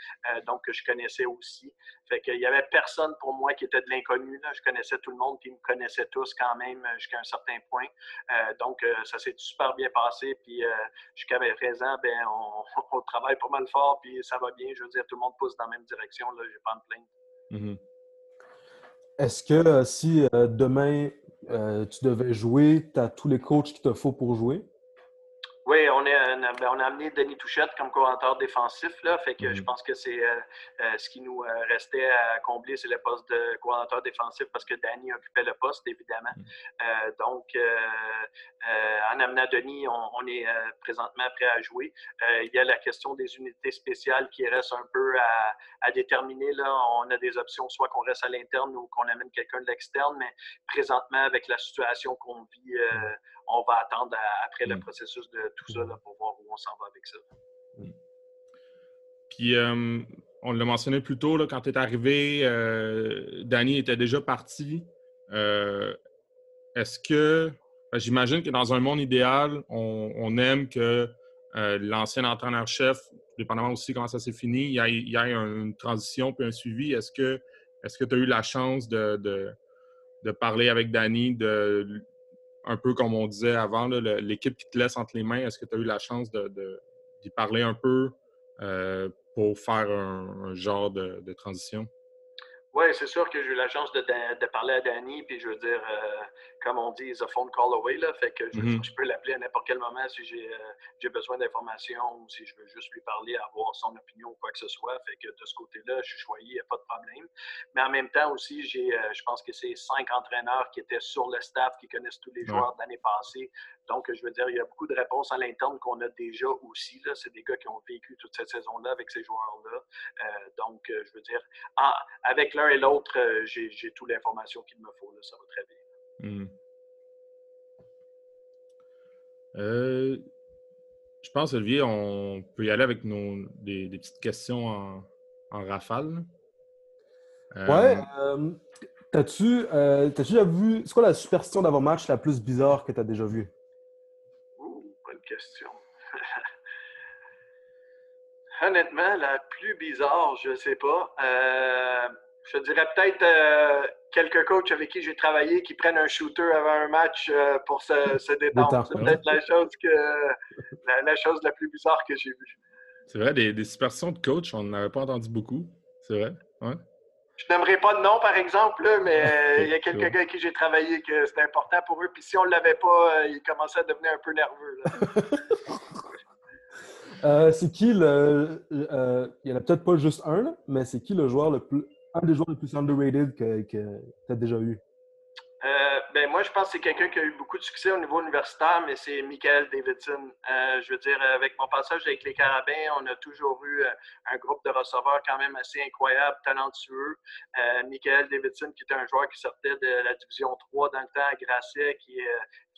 donc que je connaissais aussi. Fait qu'il n'y avait personne pour moi qui était de l'inconnu. Je connaissais tout le monde, puis ils me connaissaient tous quand même jusqu'à un certain point. donc, ça s'est super bien passé. Puis, jusqu'à présent, ben, on, travaille pas mal fort, puis ça va bien. Je veux dire, tout le monde pousse dans la même direction. Je n'ai pas à me plaindre. Mm-hmm. Est-ce que euh, si euh, demain euh, tu devais jouer, tu as tous les coachs qu'il te faut pour jouer? Oui, on ben, on a amené Denis Touchette comme coordinateur défensif. Là, fait que je mm-hmm. pense que c'est ce qui nous restait à combler, c'est le poste de coordinateur défensif parce que Danny occupait le poste, évidemment. Mm. donc, en amenant Denis, on, est présentement prêt à jouer. il y a la question des unités spéciales qui reste un peu à, à déterminer. Là. On a des options, soit qu'on reste à l'interne ou qu'on amène quelqu'un de l'externe, mais présentement, avec la situation qu'on vit, euh, on va attendre après le mm. processus de tout ça pour voir où on s'en va avec ça. Mm. Puis, euh, on l'a mentionné plus tôt, là, quand tu es arrivé, euh, Danny était déjà parti. Est-ce que, ben, j'imagine que dans un monde idéal, on, aime que l'ancien entraîneur-chef, dépendamment aussi comment ça s'est fini, il y, a, une transition puis un suivi. Est-ce que tu as eu la chance de, de parler avec Danny, de, un peu comme on disait avant, l'équipe qui te laisse entre les mains, est-ce que tu as eu la chance d'y de, parler un peu euh, pour faire un, genre de, transition? Oui, c'est sûr que j'ai eu la chance de, parler à Danny, puis je veux dire, euh, comme on dit, a phone call away, là, fait que je, mm-hmm. peux l'appeler à n'importe quel moment si euh, j'ai besoin d'informations ou si je veux juste lui parler, avoir son opinion ou quoi que ce soit. Fait que de ce côté-là, je suis choyé, il n'y a pas de problème. Mais en même temps aussi, j'ai, euh, je pense que c'est cinq entraîneurs qui étaient sur le staff, qui connaissent tous les joueurs de l'année passée. Donc, je veux dire, il y a beaucoup de réponses à l'interne qu'on a déjà aussi. Là. C'est des gars qui ont vécu toute cette saison-là avec ces joueurs-là. Euh, donc, je veux dire, avec l'un et l'autre, j'ai, j'ai toute l'information qu'il me faut. Là. Ça va très bien. Hmm. Euh, je pense, Olivier, on peut y aller avec nos, des, petites questions en, rafale. Euh, ouais. Euh, t'as-tu déjà vu. C'est quoi la superstition d'avant-match la plus bizarre que tu as déjà vue? Ouh, bonne question. Honnêtement, la plus bizarre, je ne sais pas. je dirais peut-être quelques coachs avec qui j'ai travaillé qui prennent un shooter avant un match euh, pour se, détendre. C'est peut-être la chose, que, la, chose la plus bizarre que j'ai vue. C'est vrai, des, des superstitions de coach, on n'avait pas entendu beaucoup. C'est vrai. Ouais. Je n'aimerais pas de nom, par exemple, mais il y a quelques gars avec qui j'ai travaillé que c'était important pour eux. Puis si on ne l'avait pas, euh, ils commençaient à devenir un peu nerveux. Euh, c'est qui le. il n'y en a peut-être pas juste un, mais c'est qui le joueur le plus un des joueurs les plus underrated que, que tu as déjà eu? Euh, ben moi, je pense que c'est quelqu'un qui a eu beaucoup de succès au niveau universitaire, mais c'est Michael Davidson. Euh, je veux dire, avec mon passage avec les Carabins, on a toujours eu euh, un groupe de receveurs quand même assez incroyable, talentueux. Michael Davidson, qui était un joueur qui sortait de la Division 3 dans le temps à Grasset, qui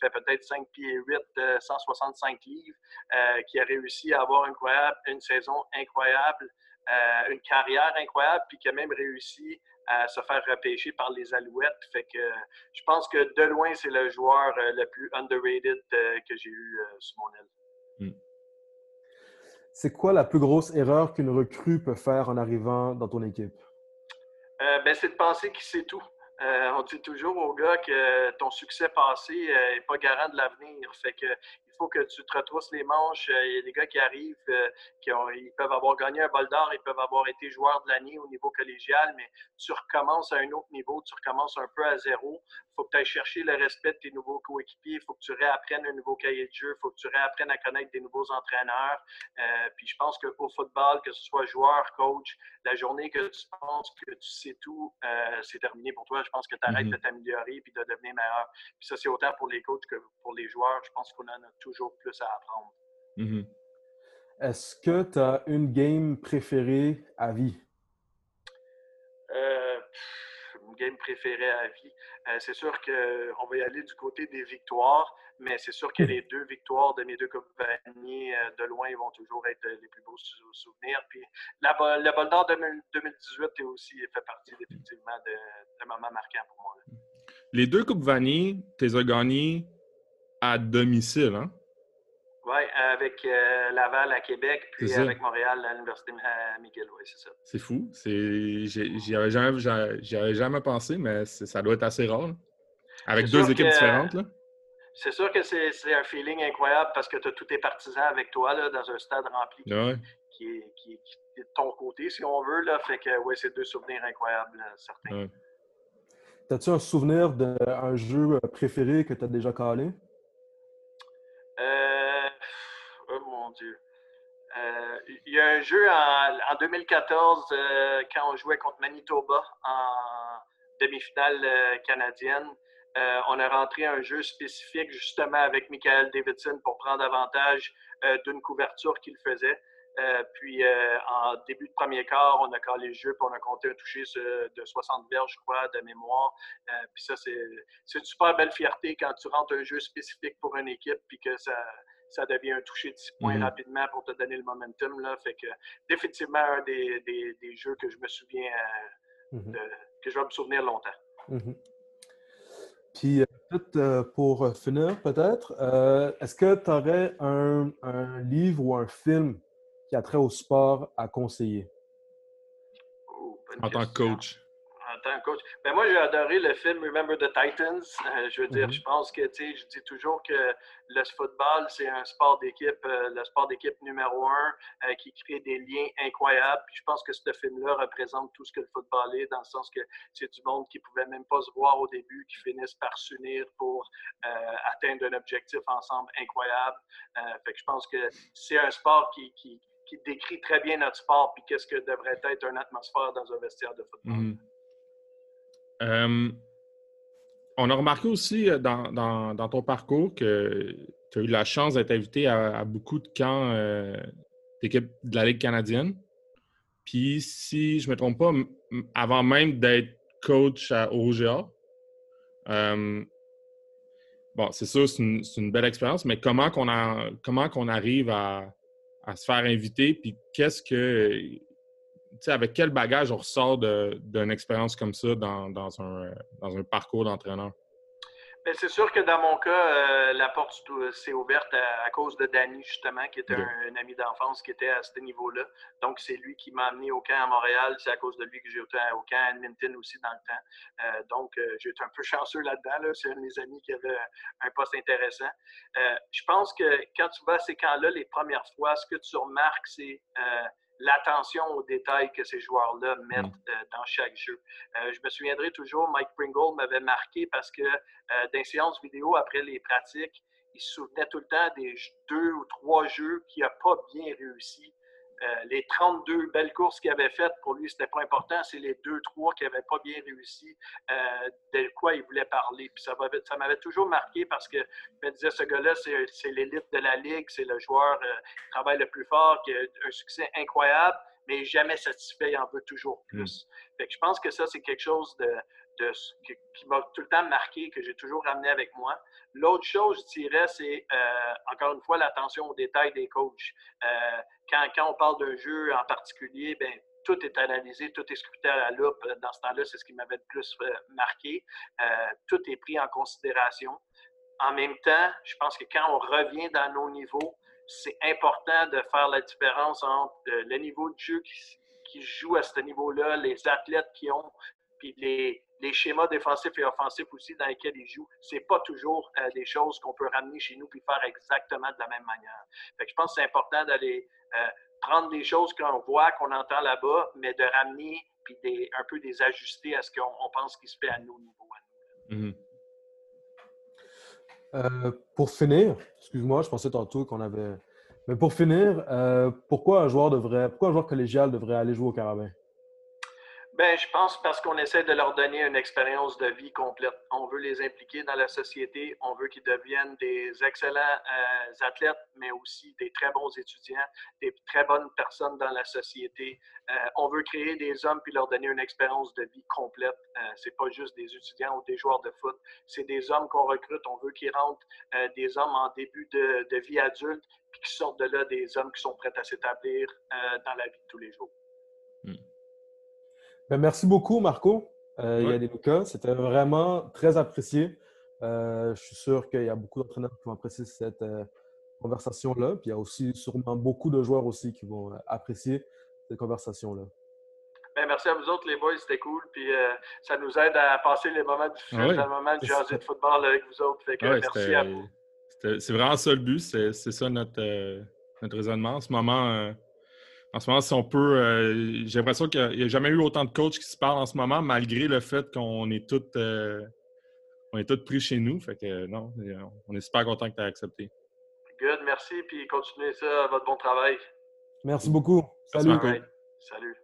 fait peut-être 5 pieds 8, 165 livres, qui a réussi à avoir incroyable, une saison incroyable. Euh, une carrière incroyable, puis qui a même réussi à se faire repêcher par les Alouettes. Fait que je pense que de loin, c'est le joueur euh, le plus underrated euh, que j'ai eu sur mon aile. Hmm. C'est quoi la plus grosse erreur qu'une recrue peut faire en arrivant dans ton équipe? ben, c'est de penser qu'il sait tout. on dit toujours aux gars que ton succès passé n'est pas garant de l'avenir. Fait que faut que tu te retrousses les manches. Euh, il y a des gars qui arrivent, euh, qui ont, ils peuvent avoir gagné un bol d'or, ils peuvent avoir été joueurs de l'année au niveau collégial, mais tu recommences à un autre niveau, tu recommences un peu à zéro. Il faut que tu ailles chercher le respect de tes nouveaux coéquipiers, il faut que tu réapprennes un nouveau cahier de jeu, il faut que tu réapprennes à connaître des nouveaux entraîneurs. Euh, puis je pense qu'au football, que ce soit joueur, coach, la journée que tu penses que tu sais tout, c'est terminé pour toi. Je pense que tu arrêtes mm-hmm. de t'améliorer puis de devenir meilleur. Puis ça, c'est autant pour les coachs que pour les joueurs. Je pense qu'on en a toujours plus à apprendre. Mm-hmm. Est-ce que tu as une game préférée à vie? Euh, game préférée à vie. Euh, c'est sûr qu'on va y aller du côté des victoires, mais c'est sûr que hmm. les deux victoires de mes deux compagnies, euh, de loin, vont toujours être les plus beaux souvenirs. Puis la, le Bol d'Or 2018 est aussi fait partie définitivement de, de moments marquants pour moi. Les deux Coupes Vanille, tu les as gagnées à domicile, hein? Oui, avec euh, Laval à Québec, puis avec Montréal à l'Université McGill, oui, c'est ça. C'est fou. J'y avais, jamais, jamais pensé, mais ça doit être assez rare. Avec deux équipes différentes. Là. C'est sûr que c'est, un feeling incroyable parce que tu as tous tes partisans avec toi là, dans un stade rempli qui, est, de ton côté, si on veut. Là. Fait que oui, c'est deux souvenirs incroyables, certains. As-tu un souvenir d'un jeu préféré que tu as déjà calé? Dieu. Il y a un jeu en, 2014, quand on jouait contre Manitoba en demi-finale canadienne. on a rentré un jeu spécifique justement avec Michael Davidson pour prendre avantage d'une couverture qu'il faisait. Euh, puis euh, en début de premier quart, on a calé le jeu, puis on a compté un toucher de 60 verges, je crois, de mémoire. Euh, puis ça, c'est une super belle fierté quand tu rentres un jeu spécifique pour une équipe, puis que ça, ça devient un toucher de 6 points mm-hmm. rapidement pour te donner le momentum. Là. Fait que définitivement un des, des, jeux que je me souviens, mm-hmm. que je vais me souvenir longtemps. Mm-hmm. Puis, peut-être pour finir, peut-être, est-ce que tu aurais un, un, livre ou un film qui a trait au sport à conseiller? Oh, en tant que coach. Tant coach. Ben moi, j'ai adoré le film Remember the Titans. Euh, je veux dire, mm-hmm. je pense que, tu sais, je dis toujours que le football, c'est un sport d'équipe, euh, le sport d'équipe numéro un euh, qui crée des liens incroyables. Puis je pense que ce film-là représente tout ce que le football est, dans le sens que c'est du monde qui ne pouvait même pas se voir au début, qui finissent par s'unir pour atteindre un objectif ensemble incroyable. fait que je pense que c'est un sport qui, qui qui décrit très bien notre sport puis qu'est-ce que devrait être une atmosphère dans un vestiaire de football. Mhm. Euh, on a remarqué aussi euh, dans, ton parcours que tu as eu la chance d'être invité à, beaucoup de camps euh, d'équipes de la Ligue canadienne. Puis, si je ne me trompe pas, avant même d'être coach à OGA, bon, c'est sûr, c'est une, belle expérience, mais comment qu'on arrive à, à se faire inviter, puis qu'est-ce que, avec quel bagage on ressort d'une expérience comme ça dans, dans, un, dans un parcours d'entraîneur? Ben, c'est sûr que dans mon cas, euh, la porte s'est ouverte à, cause de Danny, justement, qui était un, ami d'enfance qui était à ce niveau-là. Donc, c'est lui qui m'a amené au camp à Montréal. C'est à cause de lui que j'ai été au camp à Edmonton aussi dans le temps. Euh, donc, euh, j'ai été un peu chanceux là-dedans. C'est un de mes amis qui avait un poste intéressant. je pense que quand tu vas à ces camps-là, les premières fois, ce que tu remarques, c'est l'attention aux détails que ces joueurs-là mettent mm. euh, dans chaque jeu. Euh, je me souviendrai toujours, Mike Pringle m'avait marqué parce que euh, dans les séances vidéo, après les pratiques, il se souvenait tout le temps des deux ou trois jeux qu'il n'a pas bien réussi euh, les 32 belles courses qu'il avait faites, pour lui, c'était pas important. C'est les deux, trois qui n'avaient pas bien réussi, euh, de quoi il voulait parler. Puis ça m'avait toujours marqué parce que je me disais, ce gars-là, c'est l'élite de la Ligue, c'est le joueur euh, qui travaille le plus fort, qui a un succès incroyable, mais jamais satisfait, il en veut toujours mm. plus. je pense que ça, c'est quelque chose de, qui, m'a tout le temps marqué, que j'ai toujours ramené avec moi. L'autre chose, je dirais, c'est euh, encore une fois l'attention aux détails des coachs. Euh, quand, on parle d'un jeu en particulier, ben, tout est analysé, tout est scruté à la loupe. Dans ce temps-là, c'est ce qui m'avait le plus euh, marqué. tout est pris en considération. En même temps, je pense que quand on revient dans nos niveaux, c'est important de faire la différence entre le niveau de jeu qui, qui joue à ce niveau-là, les athlètes qui ont, puis les, les schémas défensifs et offensifs aussi dans lesquels ils jouent, c'est pas toujours euh, des choses qu'on peut ramener chez nous puis faire exactement de la même manière. Fait je pense que c'est important d'aller euh, prendre des choses qu'on voit, qu'on entend là-bas, mais de ramener puis des, un peu des ajuster à ce qu'on pense qui se fait à nos niveaux. Mm-hmm. Euh, pour finir, excuse-moi, je pensais tantôt qu'on avait. Mais pour finir, pourquoi un joueur devrait, pourquoi un joueur collégial devrait aller jouer au Carabin? Ben, je pense parce qu'on essaie de leur donner une expérience de vie complète. On veut les impliquer dans la société, on veut qu'ils deviennent des excellents euh, athlètes, mais aussi des très bons étudiants, des très bonnes personnes dans la société. Euh, on veut créer des hommes puis leur donner une expérience de vie complète. Euh, c'est pas juste des étudiants ou des joueurs de foot, c'est des hommes qu'on recrute. On veut qu'ils rentrent euh, des hommes en début de, vie adulte puis qu'ils sortent de là des hommes qui sont prêts à s'établir dans la vie de tous les jours. Ben, merci beaucoup, Marco. Euh, Il y a des cas. C'était vraiment très apprécié. Euh, je suis sûr qu'il y a beaucoup d'entraîneurs qui vont apprécier cette euh, conversation-là. Puis il y a aussi sûrement beaucoup de joueurs aussi qui vont euh, apprécier cette conversation-là. Ben, merci à vous autres, les boys. C'était cool. Puis ça nous aide à passer les moments difficiles, ah le moment de jaser de football avec vous autres. Fait que, merci à vous. C'est vraiment ça le but. C'est ça notre, notre raisonnement. En ce moment, en ce moment, si on peut, euh, j'ai l'impression qu'il n'y a, jamais eu autant de coachs qui se parlent en ce moment, malgré le fait qu'on est tous euh, on est tous pris chez nous. Fait que non, on est super content que tu aies accepté. Good, merci, puis continuez ça, votre bon travail. Merci beaucoup. Salut. Salut.